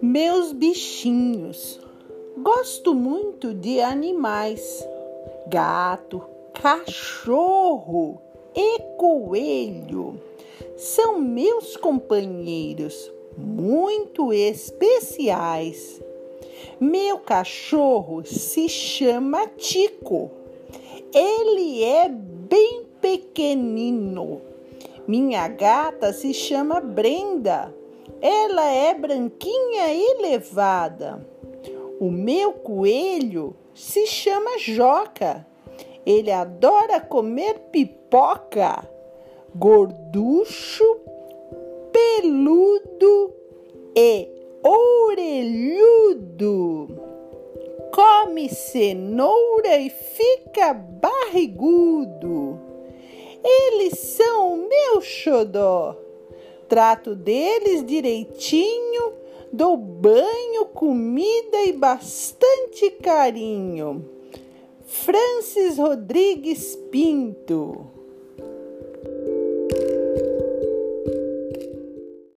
Meus bichinhos. Gosto muito de animais. Gato, cachorro e coelho são meus companheiros muito especiais. Meu cachorro se chama Tico. Ele é bem pequenino. Minha gata se chama Brenda. Ela é branquinha e levada. O meu coelho se chama Joca. Ele adora comer pipoca, gorducho, peludo e orelhudo. Come cenoura e fica barrigudo. Eles são o meu xodó. Trato deles direitinho, dou banho, comida e bastante carinho. Francis Rodrigues Pinto